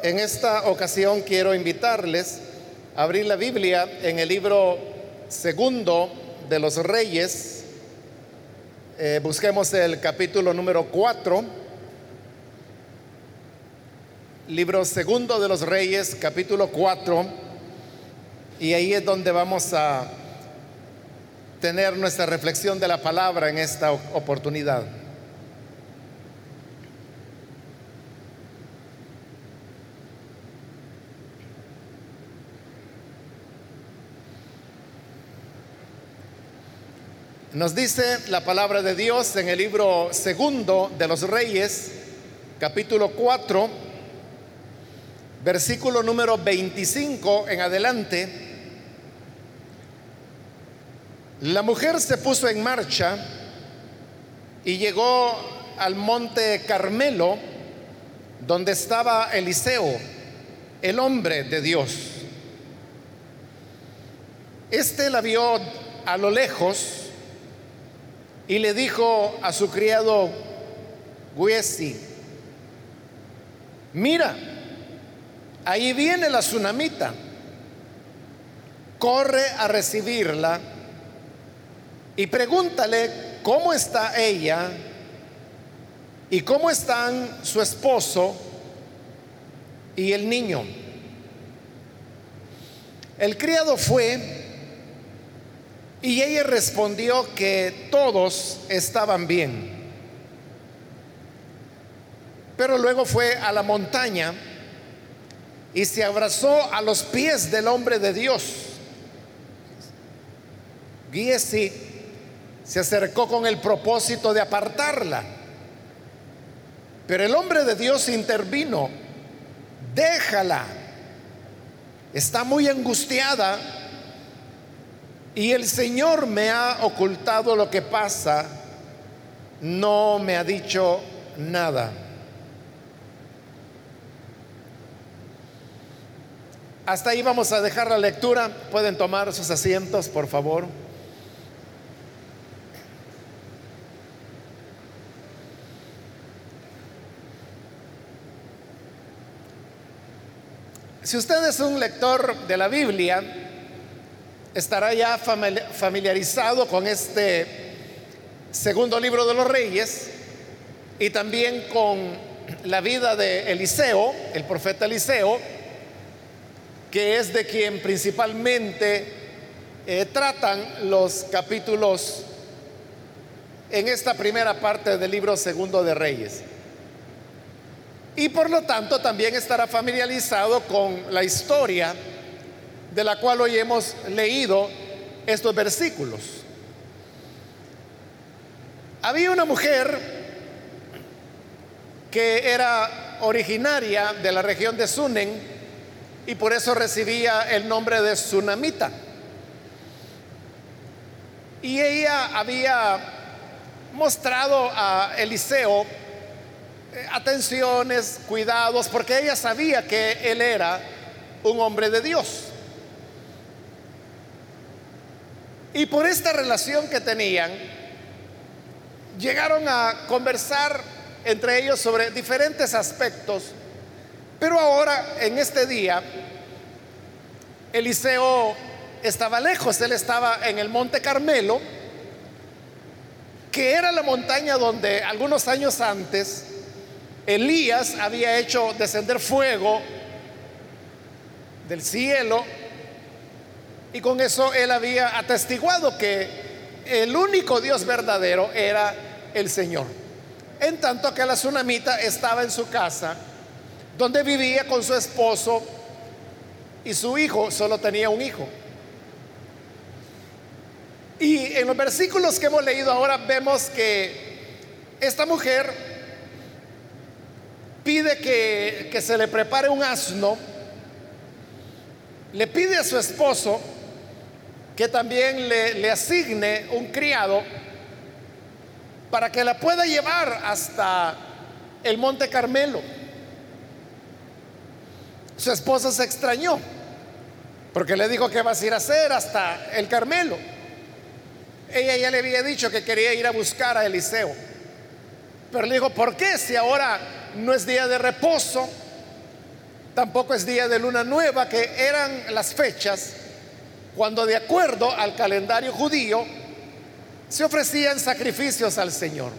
En esta ocasión quiero invitarles a abrir la Biblia en el libro segundo de los Reyes. Eh, busquemos el capítulo número 4. Libro segundo de los Reyes, capítulo 4. Y ahí es donde vamos a tener nuestra reflexión de la palabra en esta oportunidad. Nos dice la palabra de Dios en el libro segundo de los Reyes, capítulo 4, versículo número 25 en adelante. La mujer se puso en marcha y llegó al monte Carmelo, donde estaba Eliseo, el hombre de Dios. Este la vio a lo lejos y le dijo a su criado Guesi, mira, ahí viene la tsunamita, corre a recibirla y pregúntale cómo está ella y cómo están su esposo y el niño. El criado fue y ella respondió que todos estaban bien. Pero luego fue a la montaña y se abrazó a los pies del hombre de Dios. Giesi se acercó con el propósito de apartarla. Pero el hombre de Dios intervino. Déjala. Está muy angustiada y el Señor me ha ocultado lo que pasa, no me ha dicho nada. Hasta ahí vamos a dejar la lectura. Pueden tomar sus asientos, por favor. Si usted es un lector de la Biblia, estará ya familiarizado con este segundo libro de los reyes y también con la vida de Eliseo, el profeta Eliseo, que es de quien principalmente eh, tratan los capítulos en esta primera parte del libro segundo de Reyes. Y por lo tanto también estará familiarizado con la historia de la cual hoy hemos leído estos versículos. Había una mujer que era originaria de la región de Sunen y por eso recibía el nombre de Sunamita. Y ella había mostrado a Eliseo eh, atenciones, cuidados, porque ella sabía que él era un hombre de Dios. Y por esta relación que tenían, llegaron a conversar entre ellos sobre diferentes aspectos. Pero ahora, en este día, Eliseo estaba lejos, él estaba en el Monte Carmelo, que era la montaña donde algunos años antes Elías había hecho descender fuego del cielo y con eso él había atestiguado que el único Dios verdadero era el Señor. En tanto que la tsunamita estaba en su casa, donde vivía con su esposo y su hijo, solo tenía un hijo. Y en los versículos que hemos leído ahora vemos que esta mujer pide que, que se le prepare un asno, le pide a su esposo que también le, asigne un criado para que la pueda llevar hasta el Monte Carmelo. Su esposa se extrañó porque le dijo que vas a ir a hacer hasta el Carmelo. Ella ya le había dicho que quería ir a buscar a Eliseo. Pero le dijo, ¿por qué si ahora no es día de reposo? tampoco es día de luna nueva, que eran las fechas cuando de acuerdo al calendario judío se ofrecían sacrificios al Señor.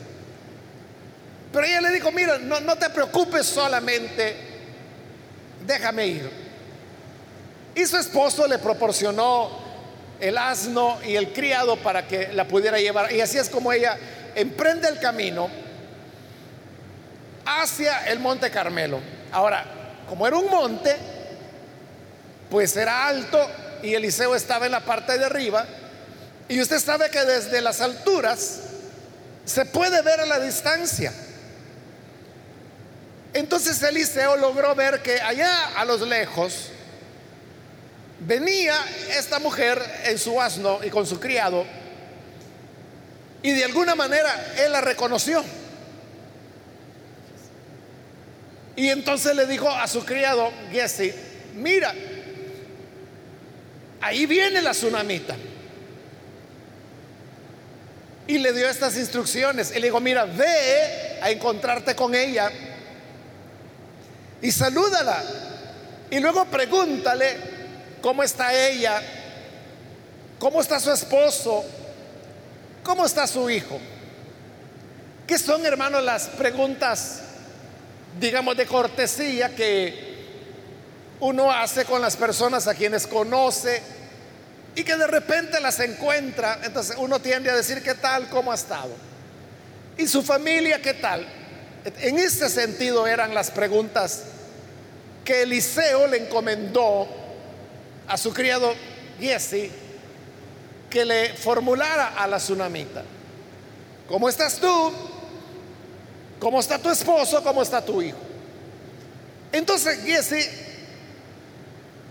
Pero ella le dijo, mira, no, no te preocupes solamente, déjame ir. Y su esposo le proporcionó el asno y el criado para que la pudiera llevar. Y así es como ella emprende el camino hacia el monte Carmelo. Ahora, como era un monte, pues era alto y Eliseo estaba en la parte de arriba. Y usted sabe que desde las alturas se puede ver a la distancia. Entonces Eliseo logró ver que allá a los lejos venía esta mujer en su asno y con su criado y de alguna manera él la reconoció. Y entonces le dijo a su criado Jesse, mira, ahí viene la tsunamita. Y le dio estas instrucciones. Y le dijo, mira, ve a encontrarte con ella y salúdala. Y luego pregúntale cómo está ella, cómo está su esposo, cómo está su hijo. ¿Qué son, hermanos, las preguntas, digamos, de cortesía que uno hace con las personas a quienes conoce y que de repente las encuentra? Entonces uno tiende a decir, ¿qué tal? ¿Cómo ha estado? ¿Y su familia qué tal? En este sentido eran las preguntas que Eliseo le encomendó a su criado Jesse que le formulara a la tsunamita. ¿Cómo estás tú? ¿Cómo está tu esposo? ¿Cómo está tu hijo? Entonces Jesse,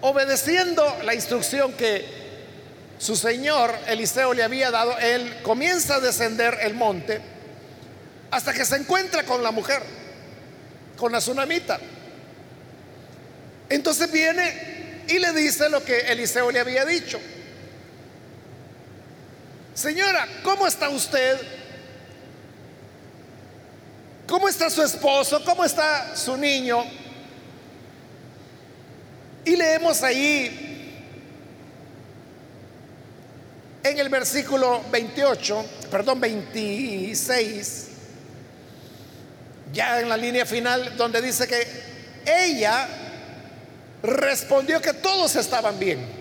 obedeciendo la instrucción que su señor Eliseo le había dado, él comienza a descender el monte hasta que se encuentra con la mujer, con la tsunamita. Entonces viene y le dice lo que Eliseo le había dicho. Señora, ¿cómo está usted? ¿Cómo está su esposo? ¿Cómo está su niño? Y leemos ahí en el versículo 28, perdón, 26, ya en la línea final, donde dice que ella respondió que todos estaban bien.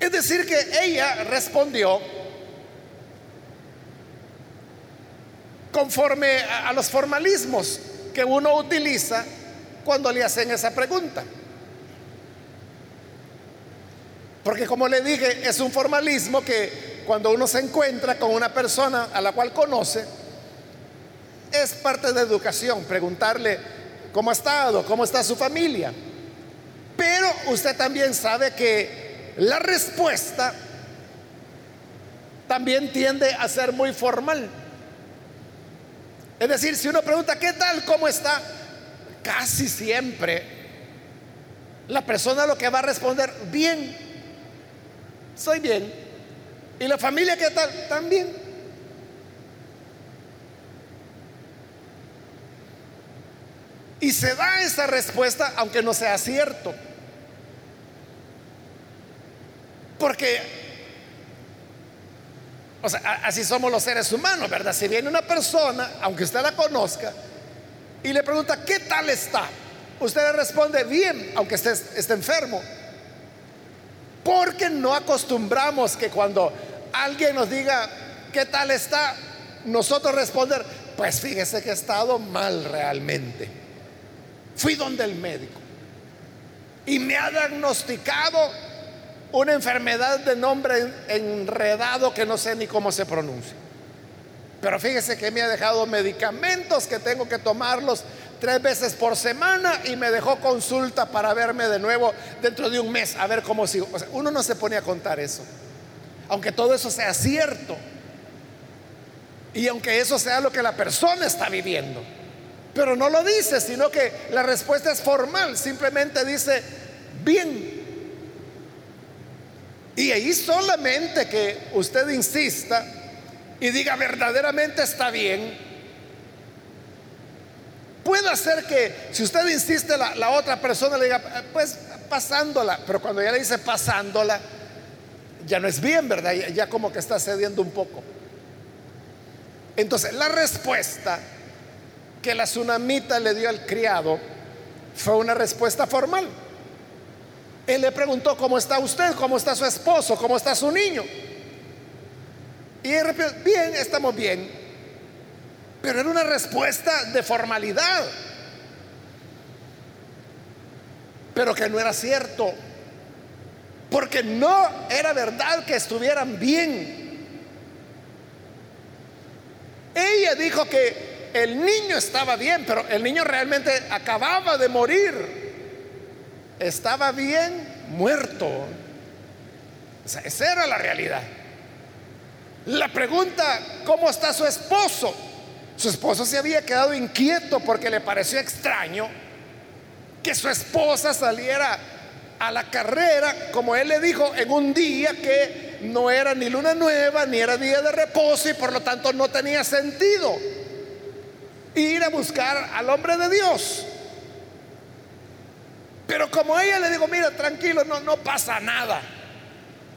Es decir, que ella respondió conforme a, los formalismos que uno utiliza cuando le hacen esa pregunta. Porque como le dije, es un formalismo que cuando uno se encuentra con una persona a la cual conoce, es parte de educación, preguntarle, ¿Cómo ha estado? ¿Cómo está su familia? Pero usted también sabe que la respuesta también tiende a ser muy formal. Es decir, si uno pregunta, ¿qué tal? ¿Cómo está? Casi siempre la persona lo que va a responder, bien, soy bien. ¿Y la familia qué tal? También. Y se da esa respuesta aunque no sea cierto. Porque, o sea, así somos los seres humanos, ¿verdad? Si viene una persona, aunque usted la conozca, y le pregunta, ¿qué tal está? Usted le responde, bien, aunque esté, esté enfermo. Porque no acostumbramos que cuando alguien nos diga, ¿qué tal está? Nosotros responder, pues fíjese que he estado mal realmente. Fui donde el médico y me ha diagnosticado una enfermedad de nombre enredado que no sé ni cómo se pronuncia. Pero fíjese que me ha dejado medicamentos que tengo que tomarlos tres veces por semana y me dejó consulta para verme de nuevo dentro de un mes a ver cómo sigo. uno no se pone a contar eso. Aunque todo eso sea cierto. Y aunque eso sea lo que la persona está viviendo. Pero no lo dice, sino que la respuesta es formal, simplemente dice, bien. Y ahí solamente que usted insista y diga verdaderamente está bien, puede hacer que si usted insiste, la, otra persona le diga, pues pasándola, pero cuando ya le dice pasándola, ya no es bien, ¿verdad? Ya, ya como que está cediendo un poco. Entonces, la respuesta que la tsunamita le dio al criado fue una respuesta formal. Él le preguntó, ¿cómo está usted? ¿Cómo está su esposo? ¿Cómo está su niño? Y él respondió, bien, estamos bien. Pero era una respuesta de formalidad. Pero que no era cierto. Porque no era verdad que estuvieran bien. Ella dijo que el niño estaba bien, pero el niño realmente acababa de morir. Estaba bien muerto. Esa era la realidad. La pregunta, ¿cómo está su esposo? Su esposo se había quedado inquieto porque le pareció extraño que su esposa saliera a la carrera, como él le dijo, en un día que no era ni luna nueva, ni era día de reposo y por lo tanto no tenía sentido ir a buscar al hombre de Dios. Pero como ella le dijo, mira, tranquilo, no, no pasa nada.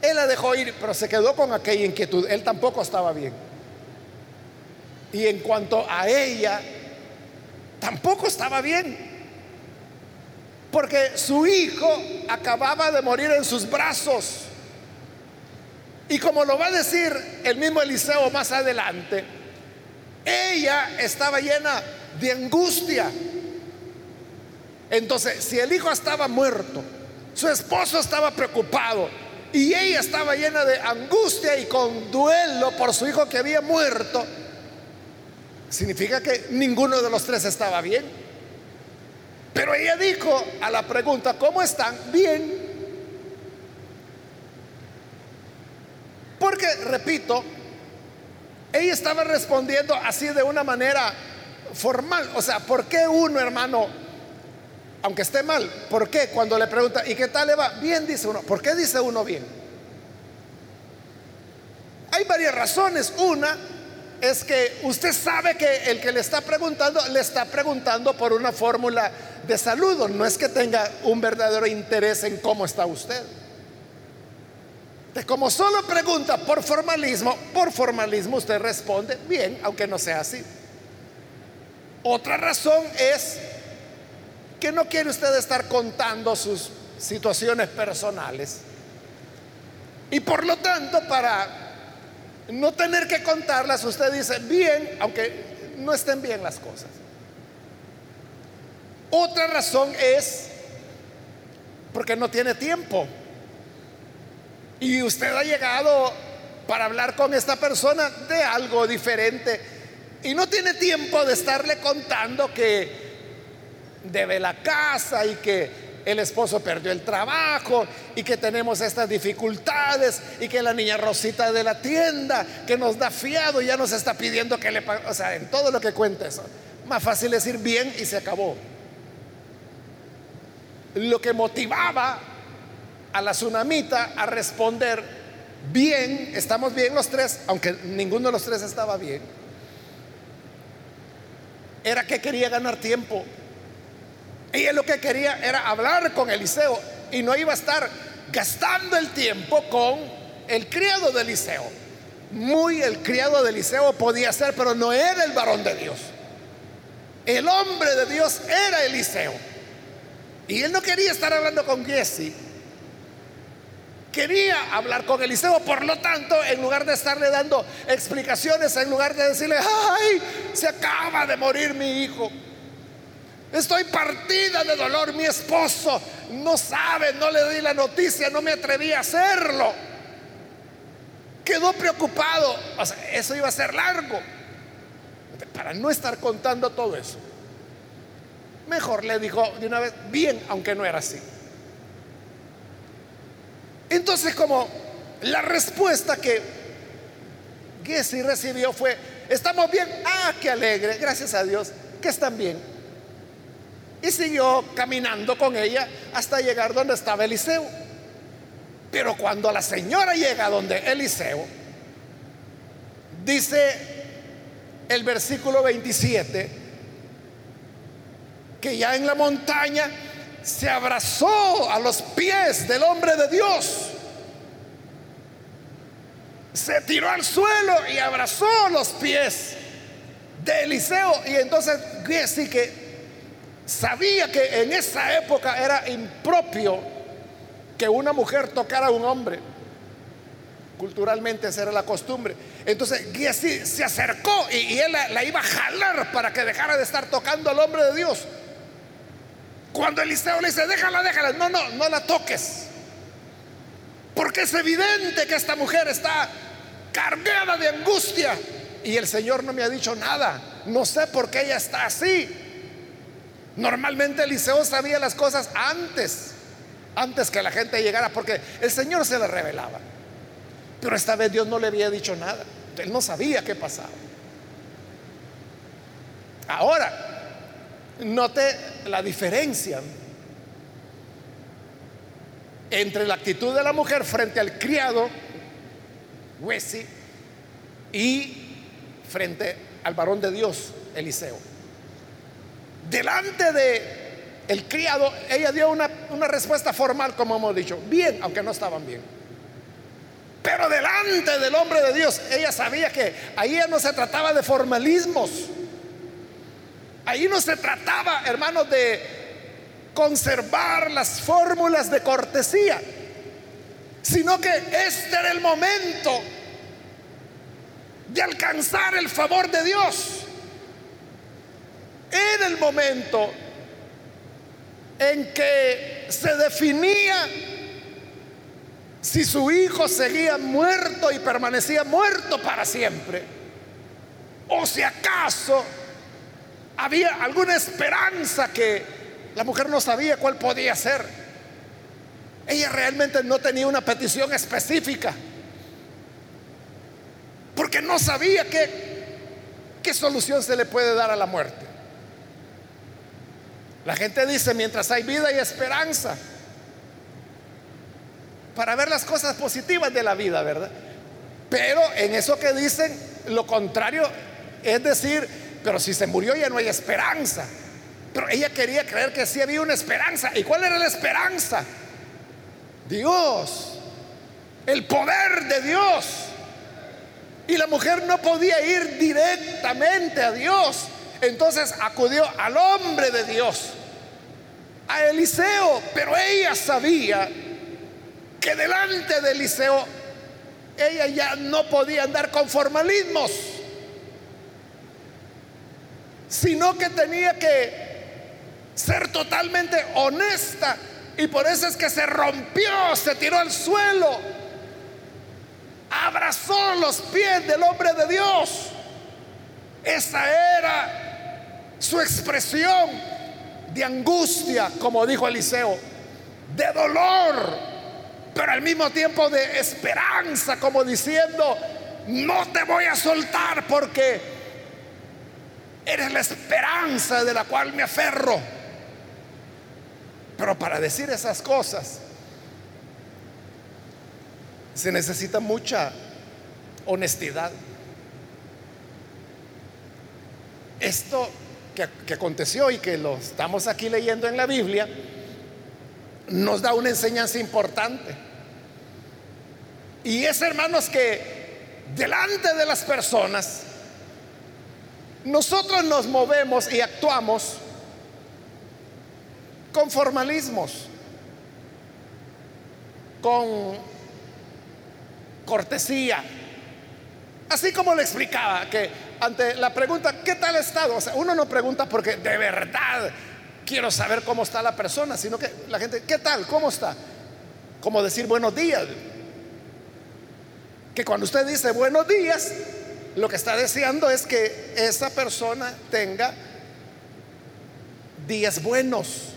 Él la dejó ir, pero se quedó con aquella inquietud. Él tampoco estaba bien. Y en cuanto a ella, tampoco estaba bien. Porque su hijo acababa de morir en sus brazos. Y como lo va a decir el mismo Eliseo más adelante, ella estaba llena de angustia entonces, si el hijo estaba muerto, su esposo estaba preocupado y ella estaba llena de angustia y con duelo por su hijo que había muerto, significa que ninguno de los tres estaba bien. Pero ella dijo a la pregunta, ¿cómo están? Bien. Porque, repito, ella estaba respondiendo así de una manera formal. O sea, ¿por qué uno, hermano, aunque esté mal. ¿Por qué? Cuando le pregunta, ¿y qué tal le va? Bien, dice uno. ¿Por qué dice uno bien? Hay varias razones. Una es que usted sabe que el que le está preguntando, le está preguntando por una fórmula de saludo. No es que tenga un verdadero interés en cómo está usted. Como solo pregunta por formalismo, por formalismo usted responde bien, aunque no sea así. Otra razón es que no quiere usted estar contando sus situaciones personales. Y por lo tanto, para no tener que contarlas, usted dice bien, aunque no estén bien las cosas. Otra razón es porque no tiene tiempo. Y usted ha llegado para hablar con esta persona de algo diferente. Y no tiene tiempo de estarle contando que debe la casa y que el esposo perdió el trabajo y que tenemos estas dificultades y que la niña Rosita de la tienda que nos da fiado ya nos está pidiendo que le pague, o sea, en todo lo que cuenta eso. Más fácil es ir bien y se acabó. Lo que motivaba a la tsunamita a responder bien, estamos bien los tres, aunque ninguno de los tres estaba bien, era que quería ganar tiempo él lo que quería era hablar con Eliseo y no iba a estar gastando el tiempo con el criado de Eliseo. Muy el criado de Eliseo podía ser, pero no era el varón de Dios. El hombre de Dios era Eliseo. Y él no quería estar hablando con Jesse. Quería hablar con Eliseo, por lo tanto, en lugar de estarle dando explicaciones, en lugar de decirle, ay, se acaba de morir mi hijo, Estoy partida de dolor. Mi esposo no sabe, no le di la noticia, no me atreví a hacerlo. Quedó preocupado. O sea, eso iba a ser largo. Para no estar contando todo eso. Mejor le dijo de una vez, bien, aunque no era así. Entonces, como la respuesta que Gessi recibió fue, estamos bien, ah, qué alegre, gracias a Dios, que están bien. Y siguió caminando con ella hasta llegar donde estaba Eliseo. Pero cuando la señora llega donde Eliseo, dice el versículo 27, que ya en la montaña se abrazó a los pies del hombre de Dios. Se tiró al suelo y abrazó los pies de Eliseo. Y entonces sí que sabía que en esa época era impropio que una mujer tocara a un hombre. Culturalmente esa era la costumbre. Entonces Giesi se acercó y, él la, iba a jalar para que dejara de estar tocando al hombre de Dios. Cuando Eliseo le dice, déjala, déjala, no, no, no la toques. Porque es evidente que esta mujer está cargada de angustia. Y el Señor no me ha dicho nada. No sé por qué ella está así. Normalmente Eliseo sabía las cosas antes, antes que la gente llegara, porque el Señor se le revelaba. Pero esta vez Dios no le había dicho nada. Él no sabía qué pasaba. Ahora, note la diferencia entre la actitud de la mujer frente al criado, Wesi, y frente al varón de Dios, Eliseo. Delante de el criado, ella dio una, una respuesta formal, como hemos dicho, bien, aunque no estaban bien. Pero delante del hombre de Dios, ella sabía que ahí no se trataba de formalismos. Ahí no se trataba, hermanos, de conservar las fórmulas de cortesía, sino que este era el momento de alcanzar el favor de Dios. Era el momento en que se definía si su hijo seguía muerto y permanecía muerto para siempre, o si acaso había alguna esperanza que la mujer no sabía cuál podía ser. Ella realmente no tenía una petición específica, porque no sabía qué, qué solución se le puede dar a la muerte. La gente dice, mientras hay vida y esperanza, para ver las cosas positivas de la vida, ¿verdad? Pero en eso que dicen, lo contrario es decir, pero si se murió ya no hay esperanza. Pero ella quería creer que sí había una esperanza. ¿Y cuál era la esperanza? Dios, el poder de Dios. Y la mujer no podía ir directamente a Dios. Entonces acudió al hombre de Dios, a Eliseo, pero ella sabía que delante de Eliseo ella ya no podía andar con formalismos, sino que tenía que ser totalmente honesta. Y por eso es que se rompió, se tiró al suelo, abrazó los pies del hombre de Dios. Esa era su expresión de angustia, como dijo Eliseo, de dolor, pero al mismo tiempo de esperanza, como diciendo, no te voy a soltar porque eres la esperanza de la cual me aferro. Pero para decir esas cosas se necesita mucha honestidad. Esto que, aconteció y que lo estamos aquí leyendo en la Biblia, nos da una enseñanza importante. Y es, hermanos, que delante de las personas, nosotros nos movemos y actuamos con formalismos, con cortesía. Así como le explicaba que ante la pregunta, ¿qué tal estado? O sea, uno no pregunta porque de verdad quiero saber cómo está la persona, sino que la gente, ¿qué tal? ¿Cómo está? Como decir buenos días. Que cuando usted dice buenos días, lo que está deseando es que esa persona tenga días buenos.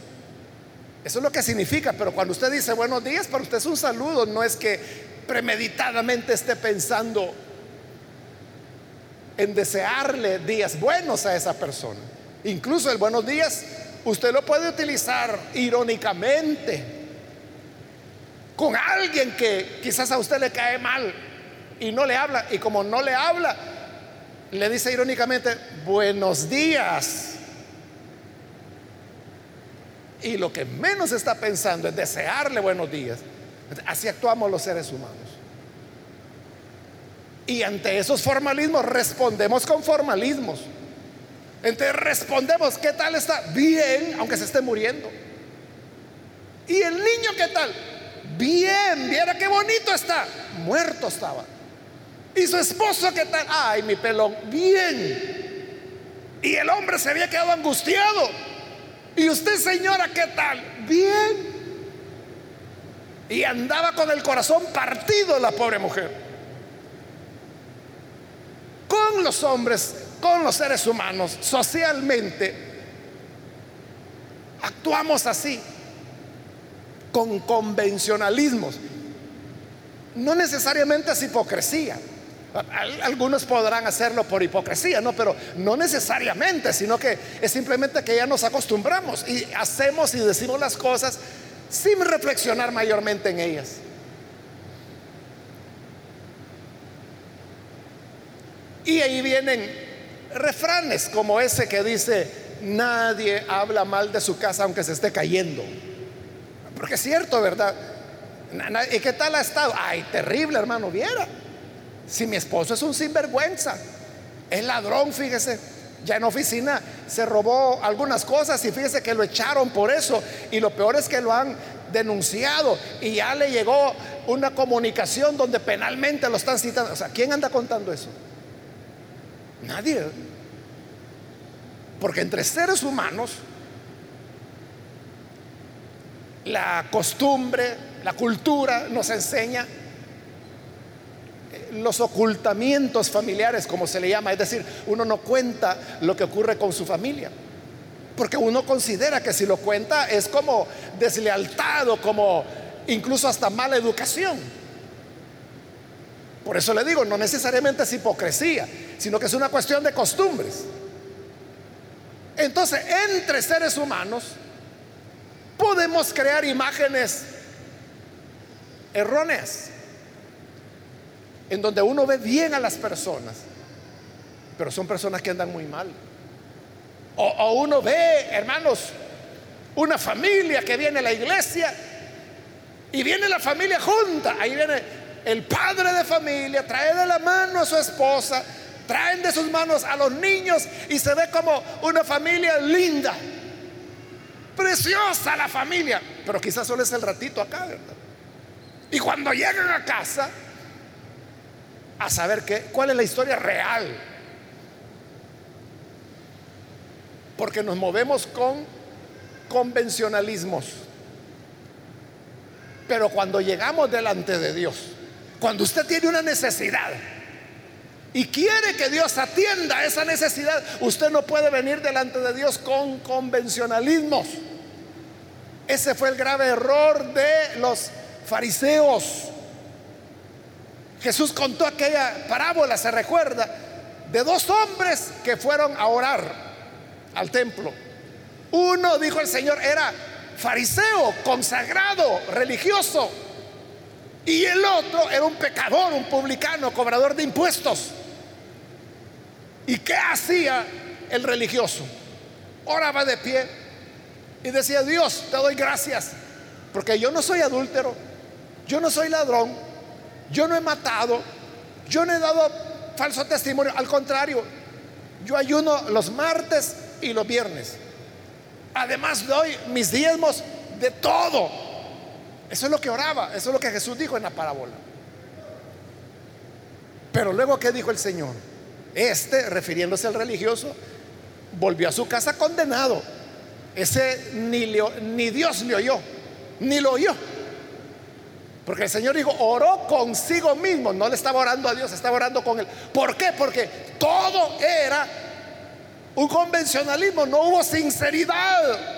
Eso es lo que significa, pero cuando usted dice buenos días, para usted es un saludo, no es que premeditadamente esté pensando en desearle días buenos a esa persona. Incluso el buenos días Usted lo puede utilizar irónicamente con alguien que quizás a usted le cae mal y no le habla. Y como no le habla, le dice irónicamente, buenos días. y lo que menos está pensando es desearle buenos días, así actuamos los seres humanos. Y ante esos formalismos respondemos con formalismos. Entonces respondemos, ¿qué tal está? Bien, aunque se esté muriendo. ¿Y el niño qué tal? Bien, viera qué bonito está. Muerto estaba. ¿Y su esposo qué tal? Ay, mi pelón, bien. Y el hombre se había quedado angustiado. ¿Y usted, señora, qué tal? Bien. Y andaba con el corazón partido la pobre mujer. Con los hombres, con los seres humanos, socialmente, actuamos así, con convencionalismos. No necesariamente es hipocresía. Algunos podrán hacerlo por hipocresía, ¿no? Pero no necesariamente, sino que es simplemente que ya nos acostumbramos y hacemos y decimos las cosas sin reflexionar mayormente en ellas. Y ahí vienen refranes como ese que dice, nadie habla mal de su casa aunque se esté cayendo. Porque es cierto, ¿verdad? ¿Y qué tal ha estado? Ay, terrible, hermano, viera. Si mi esposo es un sinvergüenza, es ladrón, fíjese, ya en oficina se robó algunas cosas y fíjese que lo echaron por eso. Y lo peor es que lo han denunciado y ya le llegó una comunicación donde penalmente lo están citando. O sea, ¿quién anda contando eso? Nadie. Porque entre seres humanos, la costumbre, la cultura nos enseña los ocultamientos familiares, como se le llama, es decir, uno no cuenta lo que ocurre con su familia, porque uno considera que si lo cuenta es como deslealtad o como incluso hasta mala educación. Por eso le digo, no necesariamente es hipocresía, sino que es una cuestión de costumbres. Entonces, entre seres humanos podemos crear imágenes erróneas en donde uno ve bien a las personas, pero son personas que andan muy mal. O, uno ve, hermanos, una familia que viene a la iglesia y viene la familia junta. Ahí viene el padre de familia, trae de la mano a su esposa, traen de sus manos a los niños y se ve como una familia linda. Preciosa la familia, pero quizás solo es el ratito acá, ¿verdad? Y cuando llegan a casa, a saber qué, cuál es la historia real. Porque nos movemos con convencionalismos. Pero cuando llegamos delante de Dios, cuando usted tiene una necesidad y quiere que Dios atienda esa necesidad, usted no puede venir delante de Dios con convencionalismos. Ese fue el grave error de los fariseos. Jesús contó aquella parábola, se recuerda, de dos hombres que fueron a orar al templo. Uno, dijo el Señor, era fariseo, consagrado, religioso. Y el otro era un pecador, un publicano, cobrador de impuestos. ¿Y qué hacía el religioso? Oraba de pie y decía, Dios, te doy gracias, porque yo no soy adúltero, yo no soy ladrón, yo no he matado, yo no he dado falso testimonio, al contrario, yo ayuno los martes y los viernes. Además doy mis diezmos de todo. Eso es lo que oraba, eso es lo que Jesús dijo en la parábola. Pero luego, ¿qué dijo el Señor? Este, refiriéndose al religioso, volvió a su casa condenado. Ese ni, ni Dios le oyó, ni lo oyó. Porque el Señor dijo, oró consigo mismo, no le estaba orando a Dios, estaba orando con él. ¿Por qué? Porque todo era un convencionalismo, no hubo sinceridad.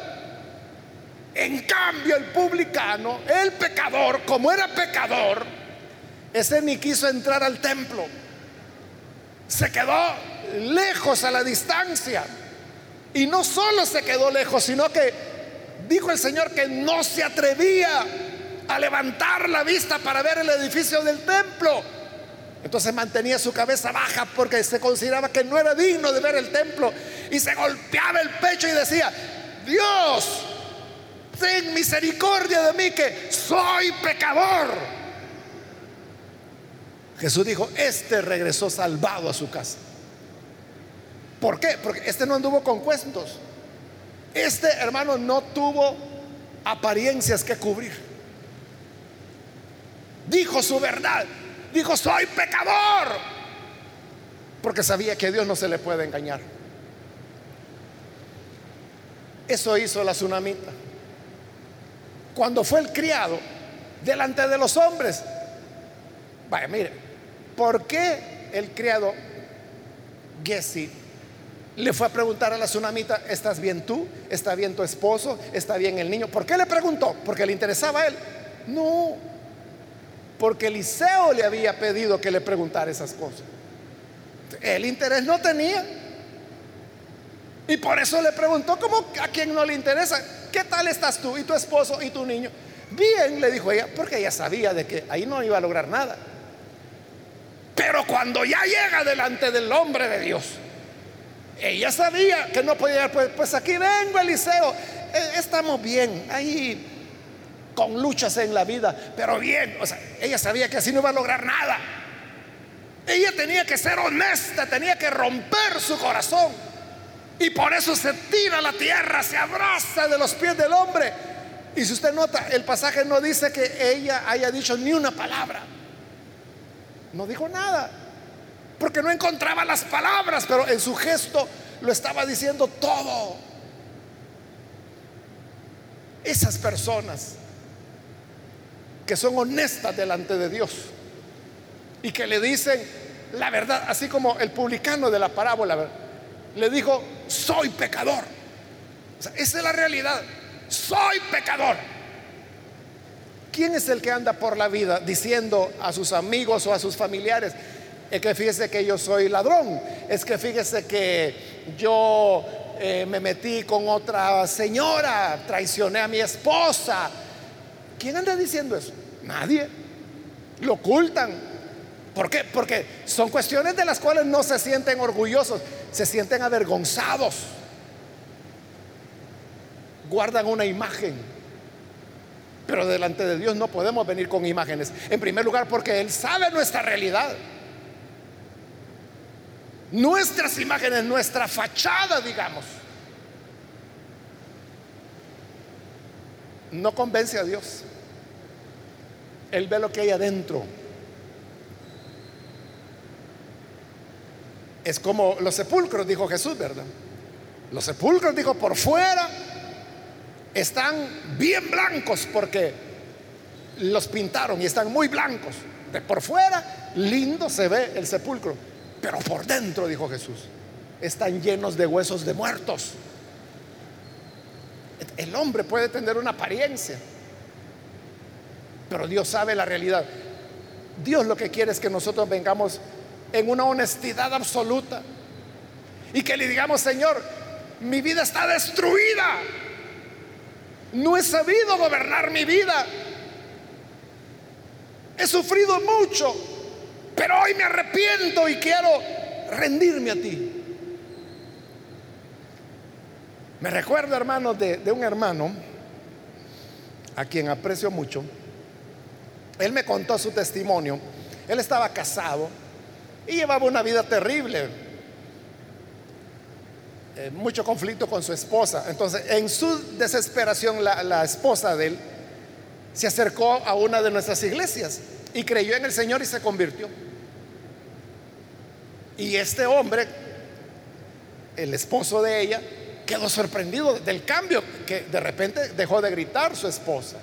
En cambio, el publicano, el pecador, como era pecador, ese ni quiso entrar al templo. Se quedó lejos a la distancia. Y no solo se quedó lejos, sino que dijo el Señor que no se atrevía a levantar la vista para ver el edificio del templo. Entonces mantenía su cabeza baja porque se consideraba que no era digno de ver el templo y se golpeaba el pecho y decía, Dios, ten misericordia de mí que soy pecador. Jesús dijo, este regresó salvado a su casa. ¿Por qué? Porque este no anduvo con cuentos. Este hermano no tuvo apariencias que cubrir. Dijo su verdad. Dijo, soy pecador. Porque sabía que Dios no se le puede engañar. Eso hizo la tsunamita. Cuando fue el criado delante de los hombres. Vaya, mire, ¿por qué el criado Gessi le fue a preguntar a la tsunamita, ¿estás bien tú? ¿Está bien tu esposo? ¿Está bien el niño? ¿Por qué le preguntó? ¿Porque le interesaba a él? No, porque Eliseo le había pedido que le preguntara esas cosas. El interés no tenía. Y por eso le preguntó, ¿cómo a quien no le interesa? ¿Qué tal estás tú y tu esposo y tu niño? Bien, le dijo ella, porque ella sabía de que ahí no iba a lograr nada. Pero cuando ya llega delante del hombre de Dios, ella sabía que no podía, pues, pues aquí vengo, Eliseo, eh, estamos bien, ahí con luchas en la vida, pero bien, o sea, ella sabía que así no iba a lograr nada. Ella tenía que ser honesta, tenía que romper su corazón. Y por eso se tira la tierra, se abraza de los pies del hombre. Y si usted nota, el pasaje no dice que ella haya dicho ni una palabra. No dijo nada porque no encontraba las palabras, pero en su gesto lo estaba diciendo todo. Esas personas que son honestas delante de Dios y que le dicen la verdad, así como el publicano de la parábola le dijo, soy pecador. esa es la realidad, soy pecador. ¿Quién es el que anda por la vida diciendo a sus amigos o a sus familiares, es que fíjese que yo soy ladrón, es que fíjese que yo eh, me metí con otra señora, traicioné a mi esposa. ¿Quién anda diciendo eso? Nadie. Lo ocultan. ¿Por qué? Porque son cuestiones de las cuales no se sienten orgullosos, se sienten avergonzados. Guardan una imagen. Pero delante de Dios no podemos venir con imágenes. En primer lugar, porque Él sabe nuestra realidad nuestras imágenes, nuestra fachada, digamos, no convence a Dios. Él ve lo que hay adentro. Es como los sepulcros, dijo Jesús, ¿verdad? Los sepulcros, dijo, por fuera están bien blancos porque los pintaron y están muy blancos. De por fuera, lindo se ve el sepulcro pero por dentro, dijo Jesús, están llenos de huesos de muertos. El hombre puede tener una apariencia, pero Dios sabe la realidad. Dios lo que quiere es que nosotros vengamos en una honestidad absoluta y que le digamos, Señor, mi vida está destruida. No he sabido gobernar mi vida. He sufrido mucho pero hoy me arrepiento y quiero rendirme a ti. Me recuerdo, hermano, de, de un hermano a quien aprecio mucho. Él me contó su testimonio. Él estaba casado y llevaba una vida terrible. Eh, mucho conflicto con su esposa. Entonces, en su desesperación, la, la esposa de él se acercó a una de nuestras iglesias y creyó en el Señor y se convirtió. Y este hombre, el esposo de ella, quedó sorprendido del cambio, que de repente dejó de gritar su esposa.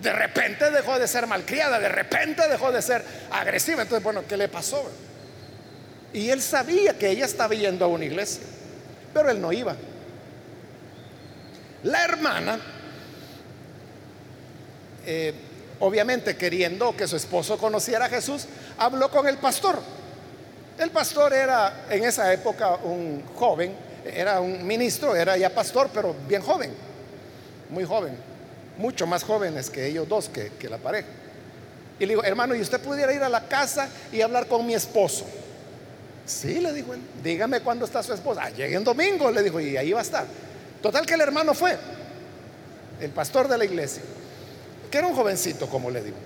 De repente dejó de ser malcriada, de repente dejó de ser agresiva. Entonces, bueno, ¿qué le pasó? Y él sabía que ella estaba yendo a una iglesia, pero él no iba. La hermana, eh, obviamente queriendo que su esposo conociera a Jesús, habló con el pastor. El pastor era en esa época un joven, era un ministro, era ya pastor, pero bien joven, muy joven, mucho más jóvenes que ellos dos, que, la pareja. Y le digo, hermano, ¿y usted pudiera ir a la casa y hablar con mi esposo? Sí, le dijo él, dígame cuándo está su esposa. Ah, llegue en domingo, le dijo, y ahí va a estar. Total que el hermano fue. el pastor de la iglesia, que era un jovencito, como le digo.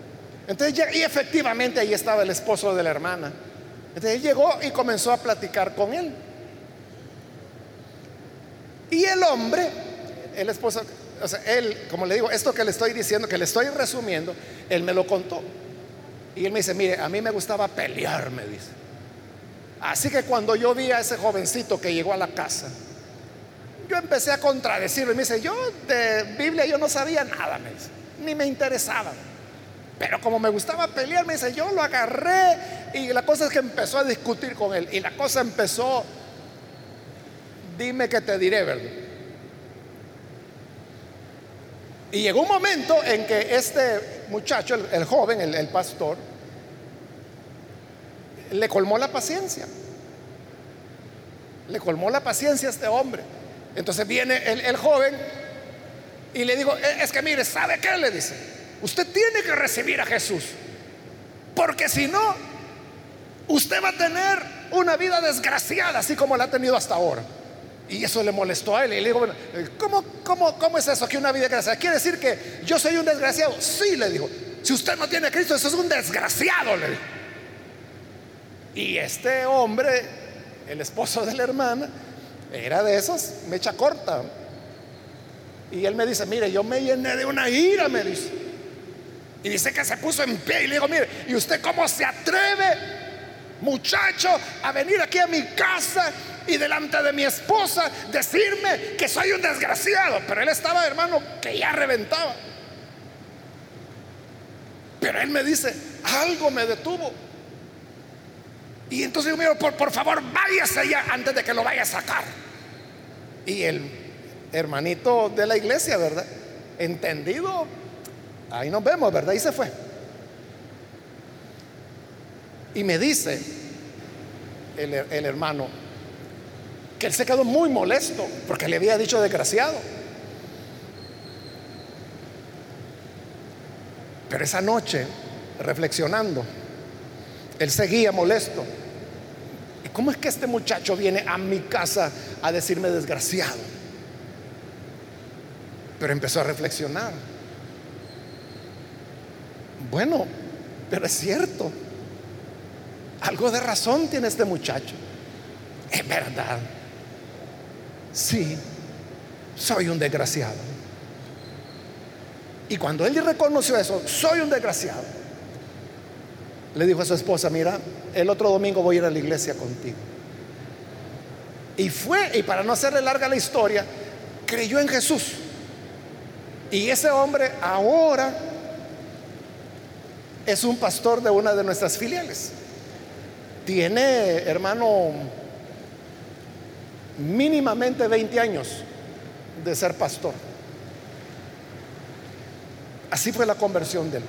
Entonces, y efectivamente ahí estaba el esposo de la hermana. Entonces él llegó y comenzó a platicar con él. Y el hombre, el esposo, o sea, él, como le digo, esto que le estoy diciendo, que le estoy resumiendo, él me lo contó. Y él me dice, mire, a mí me gustaba pelear, me dice. Así que cuando yo vi a ese jovencito que llegó a la casa, yo empecé a contradecirlo. Y me dice, yo de Biblia yo no sabía nada, me dice, ni me interesaba. Pero como me gustaba pelear, me dice, yo lo agarré y la cosa es que empezó a discutir con él. Y la cosa empezó, dime que te diré, ¿verdad? Y llegó un momento en que este muchacho, el, joven, el, pastor, le colmó la paciencia. Le colmó la paciencia a este hombre. Entonces viene el, joven y le digo, e, es que mire, ¿sabe qué? Le dice, usted tiene que recibir a Jesús. Porque si no, usted va a tener una vida desgraciada, así como la ha tenido hasta ahora. Y eso le molestó a él. Y le dijo, bueno, ¿cómo, cómo, cómo es eso que una vida desgraciada? ¿Quiere decir que yo soy un desgraciado? Sí, le dijo. Si usted no tiene a Cristo, eso es un desgraciado, le dijo. Y este hombre, el esposo de la hermana, era de esos, mecha corta. Y él me dice, mire, yo me llené de una ira, me dice. Y dice que se puso en pie y le digo, mire, ¿y usted cómo se atreve, muchacho, a venir aquí a mi casa y delante de mi esposa decirme que soy un desgraciado? Pero él estaba, hermano, que ya reventaba. Pero él me dice, algo me detuvo. Y entonces yo miro, por, por favor, váyase ya antes de que lo vaya a sacar. Y el hermanito de la iglesia, ¿verdad? Entendido, ahí nos vemos, ¿verdad? Y se fue. Y me dice el, el hermano que él se quedó muy molesto porque le había dicho desgraciado. Pero esa noche, reflexionando, él seguía molesto. ¿Y cómo es que este muchacho viene a mi casa a decirme desgraciado? Pero empezó a reflexionar. Bueno, pero es cierto. Algo de razón tiene este muchacho. Es verdad. Sí, soy un desgraciado. Y cuando él reconoció eso, soy un desgraciado le dijo a su esposa, mira, el otro domingo voy a ir a la iglesia contigo. Y fue, y para no hacerle larga la historia, creyó en Jesús. Y ese hombre ahora es un pastor de una de nuestras filiales. Tiene, hermano, mínimamente 20 años de ser pastor. Así fue la conversión de él.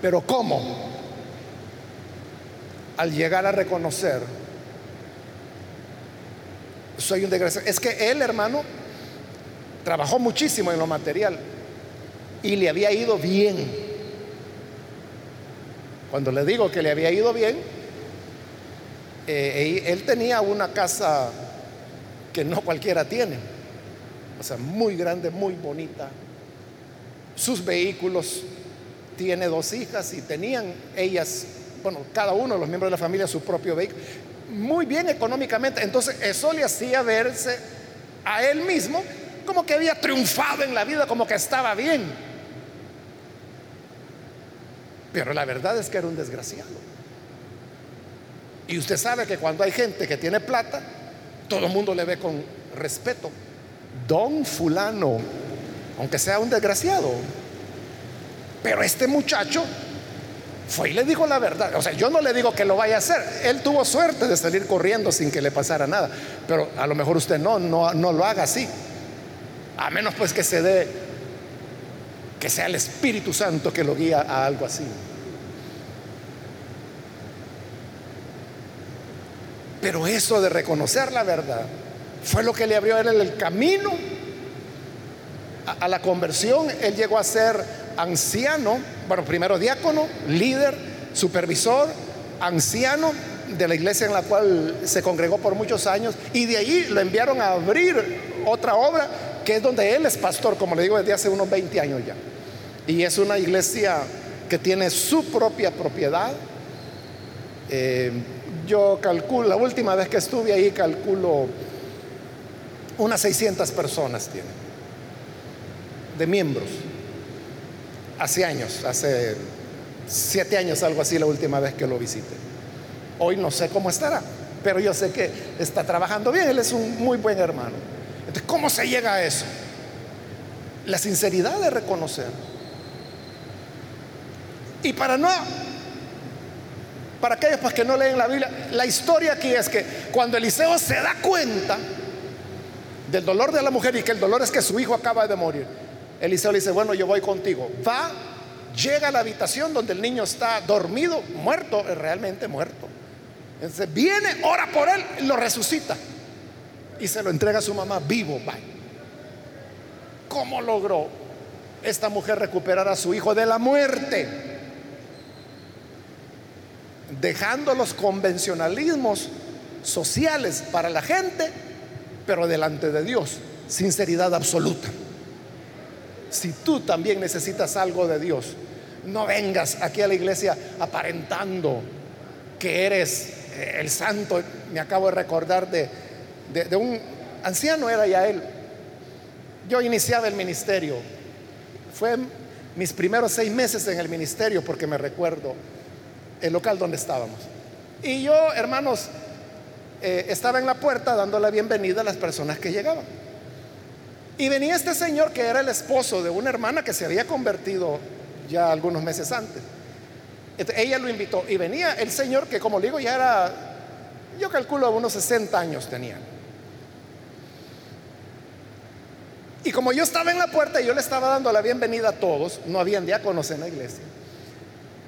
Pero ¿cómo? Al llegar a reconocer, soy un desgraciado. Es que él, hermano, trabajó muchísimo en lo material y le había ido bien. Cuando le digo que le había ido bien, eh, él tenía una casa que no cualquiera tiene, o sea, muy grande, muy bonita. Sus vehículos, tiene dos hijas y tenían ellas bueno, cada uno de los miembros de la familia su propio vehículo, muy bien económicamente. Entonces eso le hacía verse a él mismo como que había triunfado en la vida, como que estaba bien. Pero la verdad es que era un desgraciado. Y usted sabe que cuando hay gente que tiene plata, todo el mundo le ve con respeto. Don fulano, aunque sea un desgraciado. Pero este muchacho fue y le dijo la verdad. O sea, yo no le digo que lo vaya a hacer. Él tuvo suerte de salir corriendo sin que le pasara nada. Pero a lo mejor usted no, no, no lo haga así. A menos pues que se dé, que sea el Espíritu Santo que lo guía a algo así. Pero eso de reconocer la verdad fue lo que le abrió a él el camino a, a la conversión. Él llegó a ser anciano, bueno, primero diácono, líder, supervisor, anciano de la iglesia en la cual se congregó por muchos años y de ahí lo enviaron a abrir otra obra que es donde él es pastor, como le digo, desde hace unos 20 años ya. Y es una iglesia que tiene su propia propiedad. Eh, yo calculo, la última vez que estuve ahí, calculo unas 600 personas tiene, de miembros. Hace años, hace siete años, algo así, la última vez que lo visité. Hoy no sé cómo estará, pero yo sé que está trabajando bien, él es un muy buen hermano. Entonces, ¿cómo se llega a eso? La sinceridad de reconocer. Y para no, para aquellos pues, que no leen la Biblia, la historia aquí es que cuando Eliseo se da cuenta del dolor de la mujer y que el dolor es que su hijo acaba de morir, Eliseo le dice, bueno, yo voy contigo. Va, llega a la habitación donde el niño está dormido, muerto, realmente muerto. Entonces viene, ora por él, lo resucita y se lo entrega a su mamá vivo. ¿Cómo logró esta mujer recuperar a su hijo de la muerte? Dejando los convencionalismos sociales para la gente, pero delante de Dios, sinceridad absoluta. Si tú también necesitas algo de Dios, no vengas aquí a la iglesia aparentando que eres eh, el santo. Me acabo de recordar de, de, un anciano, era ya él. Yo iniciaba el ministerio. Fue mis primeros seis meses en el ministerio porque me recuerdo el local donde estábamos. Y yo, hermanos, eh, estaba en la puerta dando la bienvenida a las personas que llegaban. Y venía este señor que era el esposo de una hermana que se había convertido ya algunos meses antes. ella lo invitó y venía el señor que como digo ya era, yo calculo unos 60 años tenía. Y como yo estaba en la puerta y yo le estaba dando la bienvenida a todos, no habían diáconos en la iglesia.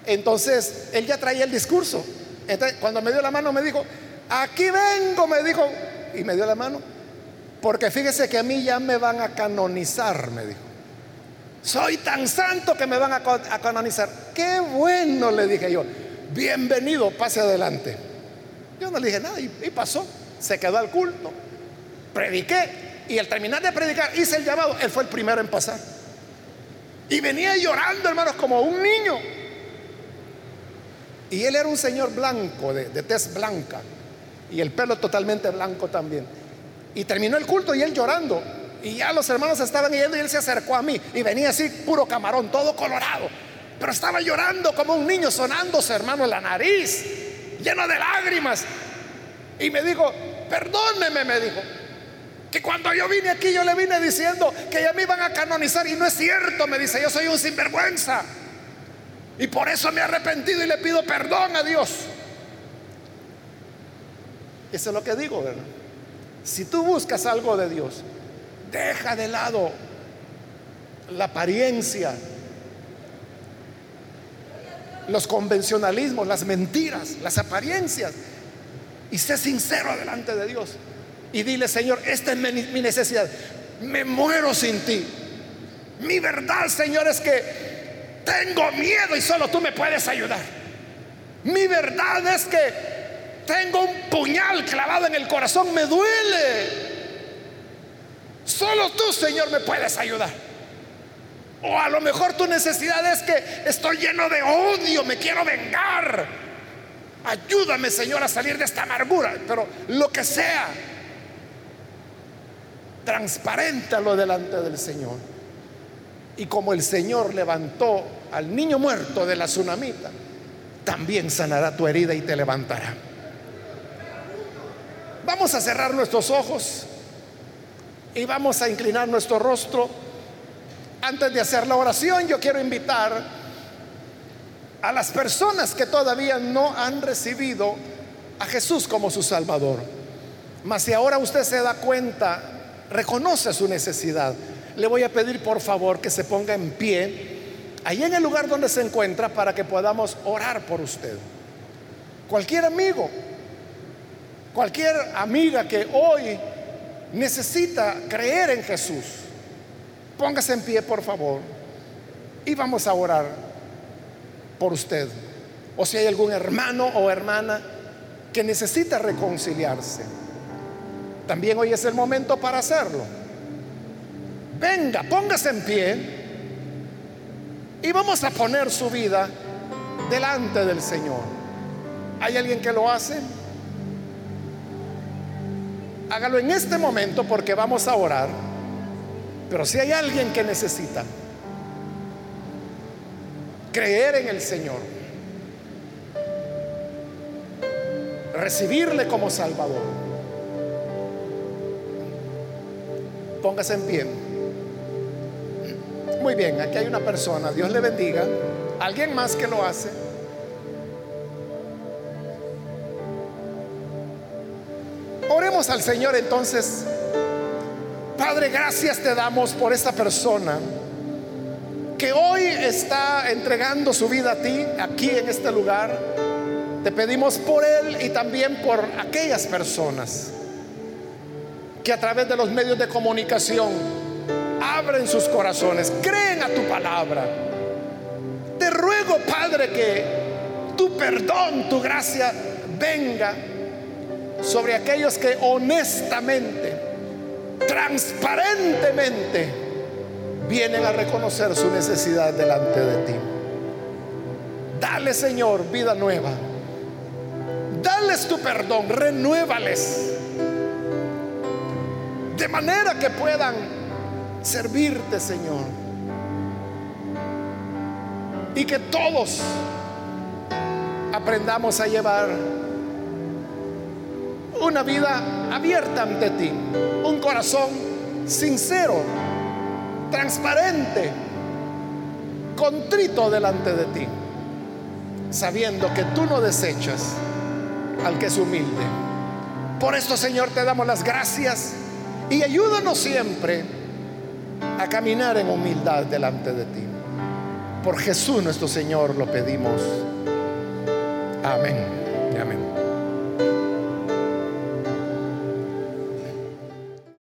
Entonces él ya traía el discurso. Entonces cuando me dio la mano me dijo, aquí vengo, me dijo, y me dio la mano. Porque fíjese que a mí ya me van a canonizar, me dijo. Soy tan santo que me van a, canonizar. Qué bueno, le dije yo. Bienvenido, pase adelante. Yo no le dije nada y, pasó. Se quedó al culto. Prediqué y al terminar de predicar hice el llamado. Él fue el primero en pasar. Y venía llorando, hermanos, como un niño. Y él era un señor blanco, de, de tez blanca. Y el pelo totalmente blanco también. Y terminó el culto y él llorando. Y ya los hermanos estaban yendo y él se acercó a mí. Y venía así, puro camarón, todo colorado. Pero estaba llorando como un niño, sonándose, hermano, en la nariz, lleno de lágrimas. Y me dijo, perdóneme, me dijo, que cuando yo vine aquí yo le vine diciendo que ya me iban a canonizar y no es cierto, me dice, yo soy un sinvergüenza. Y por eso me he arrepentido y le pido perdón a Dios. Eso es lo que digo, ¿verdad? Si tú buscas algo de Dios, deja de lado la apariencia, los convencionalismos, las mentiras, las apariencias y sé sincero delante de Dios. Y dile, Señor, esta es mi, necesidad. Me muero sin ti. Mi verdad, Señor, es que tengo miedo y solo tú me puedes ayudar. Mi verdad es que tengo un puñal clavado en el corazón, me duele. Solo tú, Señor, me puedes ayudar. O a lo mejor tu necesidad es que estoy lleno de odio, me quiero vengar. Ayúdame, Señor, a salir de esta amargura. Pero lo que sea, transparéntalo delante del Señor. Y como el Señor levantó al niño muerto de la tsunamita, también sanará tu herida y te levantará. Vamos a cerrar nuestros ojos y vamos a inclinar nuestro rostro. Antes de hacer la oración, yo quiero invitar a las personas que todavía no han recibido a Jesús como su Salvador. Mas si ahora usted se da cuenta, reconoce su necesidad, le voy a pedir por favor que se ponga en pie ahí en el lugar donde se encuentra para que podamos orar por usted. Cualquier amigo Cualquier amiga que hoy necesita creer en Jesús, póngase en pie, por favor, y vamos a orar por usted. O si hay algún hermano o hermana que necesita reconciliarse, también hoy es el momento para hacerlo. Venga, póngase en pie y vamos a poner su vida delante del Señor. ¿Hay alguien que lo hace? Hágalo en este momento porque vamos a orar. Pero si hay alguien que necesita creer en el Señor, recibirle como Salvador, póngase en pie. Muy bien, aquí hay una persona, Dios le bendiga. ¿Alguien más que lo hace? Al Señor entonces. Padre, gracias te damos por esta persona que hoy está entregando su vida a ti aquí en este lugar. Te pedimos por él y también por aquellas personas que a través de los medios de comunicación abren sus corazones, creen a tu palabra. Te ruego, Padre, que tu perdón, tu gracia venga sobre aquellos que honestamente, transparentemente vienen a reconocer su necesidad delante de ti. Dale, Señor, vida nueva. Dales tu perdón, renuévales. De manera que puedan servirte, Señor. Y que todos aprendamos a llevar una vida abierta ante ti, un corazón sincero, transparente, contrito delante de ti, sabiendo que tú no desechas al que es humilde. Por esto, Señor, te damos las gracias y ayúdanos siempre a caminar en humildad delante de ti. Por Jesús nuestro Señor lo pedimos. Amén. Amén.